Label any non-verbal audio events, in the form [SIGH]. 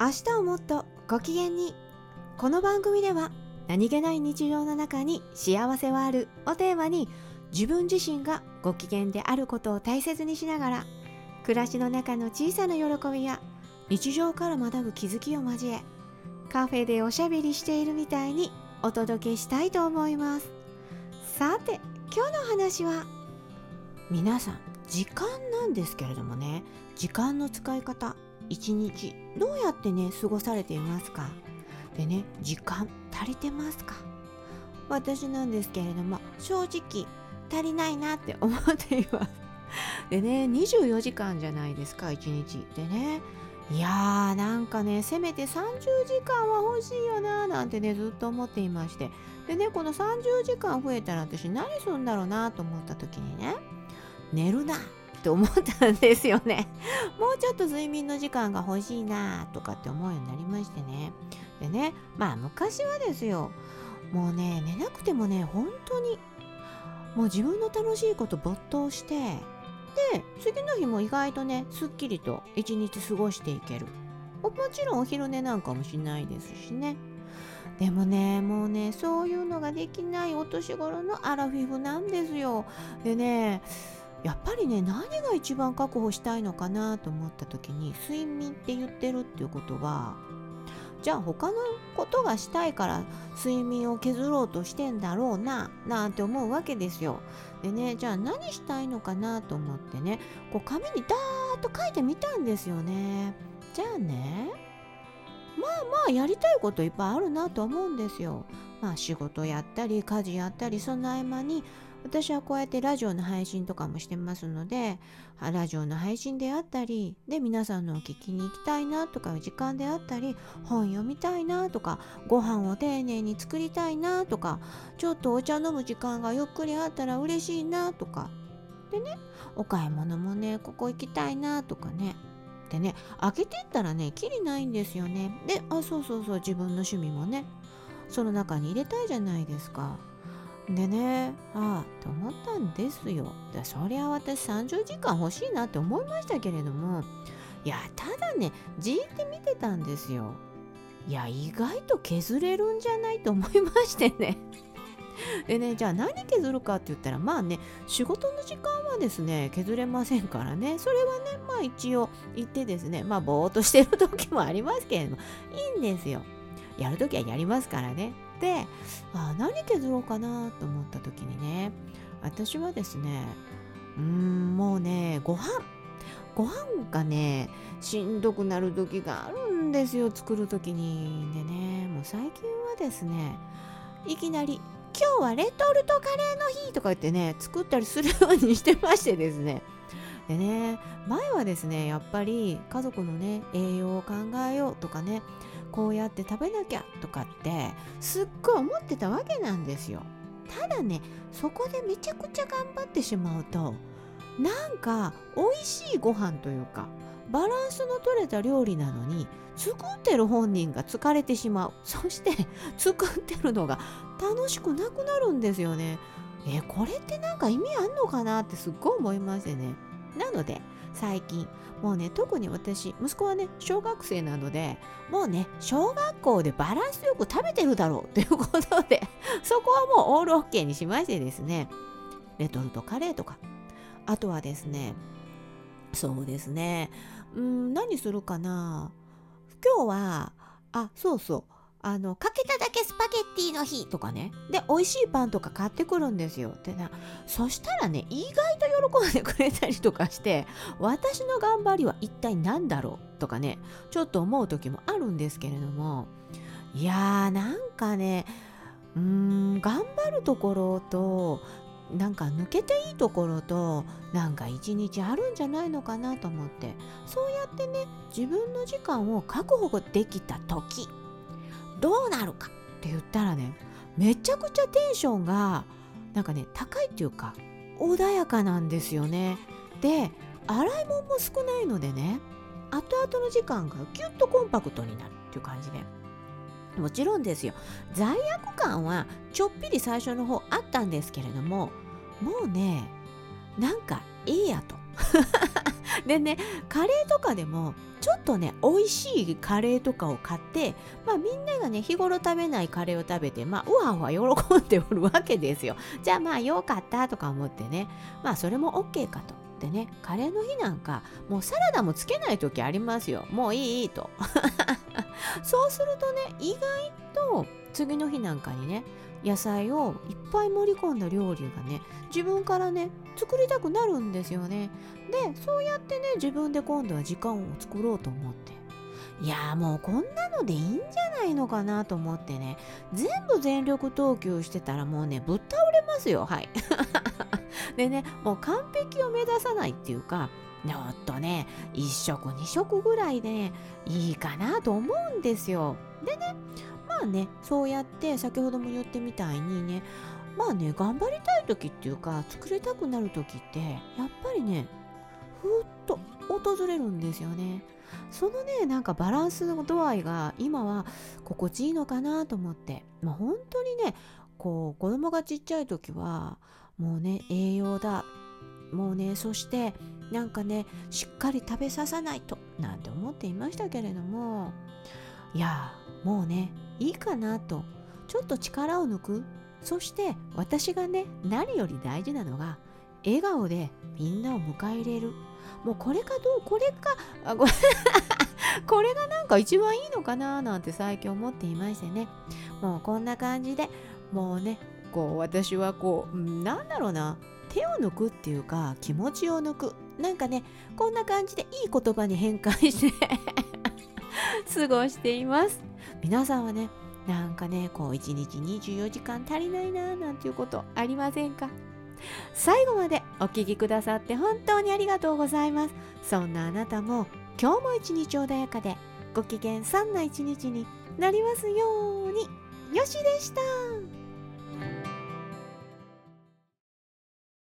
明日をもっとご機嫌に。この番組では何気ない日常の中に幸せはあるをテーマに自分自身がご機嫌であることを大切にしながら暮らしの中の小さな喜びや日常から学ぶ気づきを交えカフェでおしゃべりしているみたいにお届けしたいと思います。さて今日の話は皆さん時間なんですけれどもね時間の使い方一日どうやってね過ごされていますか？でね時間足りてますか？私なんですけれども正直足りないなって思っています。でね24時間じゃないですか1日。でねいやーなんかねせめて30時間は欲しいよなーなんてねずっと思っていまして。でねこの30時間増えたら私何するんだろうなと思った時にね寝るな。って思ったんですよね。[LAUGHS] もうちょっと睡眠の時間が欲しいなとかって思うようになりましてね。でねまあ昔はですよ。もうね寝なくてもね本当にもう自分の楽しいこと没頭してで次の日も意外とねすっきりと一日過ごしていける。もちろんお昼寝なんかもしないですしね。でもねもうねそういうのができないお年頃のアラフィフなんですよ。でねやっぱりね何が一番確保したいのかなと思った時に睡眠って言ってるっていうことはじゃあ他のことがしたいから睡眠を削ろうとしてんだろうななんて思うわけですよ。でねじゃあ何したいのかなと思ってねこう紙にダーッと書いてみたんですよね。じゃあねまあまあやりたいこといっぱいあるなと思うんですよ。まあ仕事やったり家事やったりその合間に私はこうやってラジオの配信とかもしてますのでラジオの配信であったりで皆さんのを聞きに行きたいなとかいう時間であったり本読みたいなとかご飯を丁寧に作りたいなとかちょっとお茶飲む時間がゆっくりあったら嬉しいなとかでねお買い物もねここ行きたいなとかねでね開けてったらねきりないんですよね。であそうそうそう自分の趣味もねその中に入れたいじゃないですか。でねああと思ったんですよ。そりゃ私30時間欲しいなって思いましたけれども。いやただねじーって見てたんですよ。いや意外と削れるんじゃないと思いましてね。でねじゃあ何削るかって言ったらまあね仕事の時間はですね削れませんからね。それはねまあ一応言ってですねまあぼーっとしてる時もありますけれどもいいんですよ。やるときはやりますからね。であ何削ろうかなと思った時にね私はですねうーんもうねご飯。ご飯がねしんどくなる時があるんですよ作る時に。でねもう最近はですねいきなり「今日はレトルトカレーの日」とか言ってね作ったりするようにしてましてですね。でね前はですねやっぱり家族のね栄養を考えようとかねこうやって食べなきゃとかってすっごい思ってたわけなんですよ。ただねそこでめちゃくちゃ頑張ってしまうとなんか美味しいご飯というかバランスの取れた料理なのに作ってる本人が疲れてしまうそして作ってるのが楽しくなくなるんですよね。えこれってなんか意味あんのかなってすっごい思いましてね。なので最近。もうね特に私息子はね小学生なのでもうね小学校でバランスよく食べてるだろうということで [LAUGHS] そこはもうオールオッケーにしましてですね。レトルトカレーとか。あとはですねそうですねうん何するかな。今日はあそうそう。あのかけただけスパゲッティの日とかね。で美味しいパンとか買ってくるんですよ。でなそしたらね意外と喜んでくれたりとかして私の頑張りは一体何だろうとかねちょっと思う時もあるんですけれども。いやーなんかねうーん頑張るところとなんか抜けていいところとなんか一日あるんじゃないのかなと思って。そうやってね自分の時間を確保できた時どうなるかって言ったらねめちゃくちゃテンションがなんかね高いっていうか穏やかなんですよね。で洗い物も少ないのでね後々の時間がギュッとコンパクトになるっていう感じで。もちろんですよ。罪悪感はちょっぴり最初の方あったんですけれどももうねなんかいいやと。[LAUGHS] でねカレーとかでもちょっとね美味しいカレーとかを買ってまあみんながね日頃食べないカレーを食べてまあうわうわ喜んでおるわけですよ。[LAUGHS] じゃあまあよかったとか思ってね。まあそれも OK かと。でねカレーの日なんかもうサラダもつけない時ありますよ。もういいと。[LAUGHS] そうするとね意外と次の日なんかにね野菜をいっぱい盛り込んだ料理がね自分からね作りたくなるんですよね。でそうやってね自分で今度は時間を作ろうと思って。いやもうこんなのでいいんじゃないのかなと思ってね。全部全力投球してたらもうねぶっ倒れますよ。はい。[LAUGHS] でねもう完璧を目指さないっていうかちょっとね1食2食ぐらいで、ね、いいかなと思うんですよ。でねまあねそうやって先ほども言ってみたいにねまあね頑張りたい時っていうか作りたくなる時ってやっぱりねふっと訪れるんですよね。そのねなんかバランスの度合いが今は心地いいのかなと思ってまあ本当にねこう子供がちっちゃい時はもうね栄養だもうねそしてなんかねしっかり食べささないとなんて思っていましたけれどもいやもうねいいかなと。ちょっと力を抜く。そして私がね何より大事なのが笑顔でみんなを迎え入れる。もうこれかどうこれかあこれ [LAUGHS] これがなんか一番いいのかななんて最近思っていましてね。もうこんな感じでもうねこう私はこうなんだろうな。手を抜くっていうか気持ちを抜く。なんかねこんな感じでいい言葉に変換して過ごしています。皆さんはねなんかねこう1日24時間足りないななんていうことありませんか？最後までお聴きくださって本当にありがとうございます。そんなあなたも今日も一日穏やかでご機嫌さんな一日になりますように。よしでした。